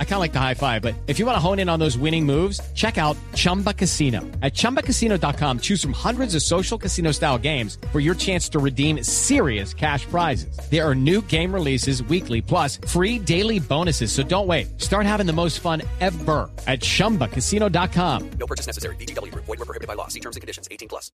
I kind of like the high five, but if you want to hone in on those winning moves, check out Chumba Casino. At ChumbaCasino.com, choose from hundreds of social casino style games for your chance to redeem serious cash prizes. There are new game releases weekly, plus free daily bonuses. So don't wait. Start having the most fun ever at ChumbaCasino.com. No purchase necessary. VGW. Void were prohibited by law. See terms and conditions. 18 plus.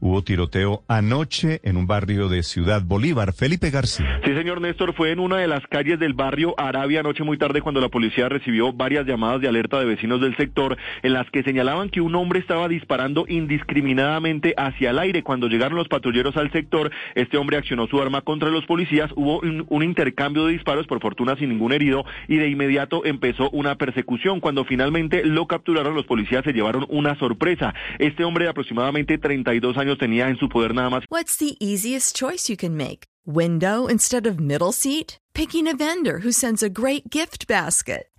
Hubo tiroteo anoche en un barrio de Ciudad Bolívar. Felipe García. Sí, señor Néstor, fue en una de las calles del barrio Arabia anoche muy tarde cuando la policía recibió varias llamadas de alerta de vecinos del sector en las que señalaban que un hombre estaba disparando indiscriminadamente hacia el aire. Cuando llegaron los patrulleros al sector, este hombre accionó su arma contra los policías, hubo un, intercambio de disparos, por fortuna sin ningún herido, y de inmediato empezó una persecución. Cuando finalmente lo capturaron, los policías se llevaron una sorpresa. Este hombre de aproximadamente 32 años tenía en su poder nada más What's the easiest choice you can make? Window instead of middle seat? Picking a vendor who sends a great gift basket?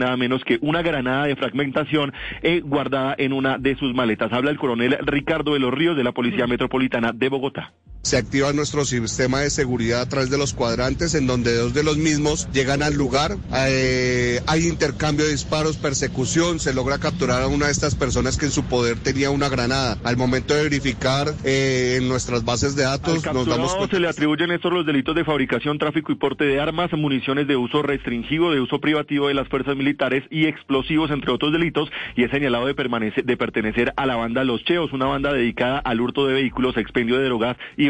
Nada menos que una granada de fragmentación eh, guardada en una de sus maletas. Habla el coronel Ricardo de los Ríos de la Policía Metropolitana de Bogotá. Se activa nuestro sistema de seguridad a través de los cuadrantes, en donde dos de los mismos llegan al lugar. Eh, hay intercambio de disparos, persecución. Se logra capturar a una de estas personas que en su poder tenía una granada. Al momento de verificar eh, en nuestras bases de datos, Al nos damos cuenta. se le atribuyen estos los delitos de fabricación, tráfico y porte de armas, municiones de uso restringido, de uso privativo de las fuerzas militares y explosivos, entre otros delitos, y es señalado de, permanece- de pertenecer a la banda Los Cheos, una banda dedicada al hurto de vehículos, expendio de drogas y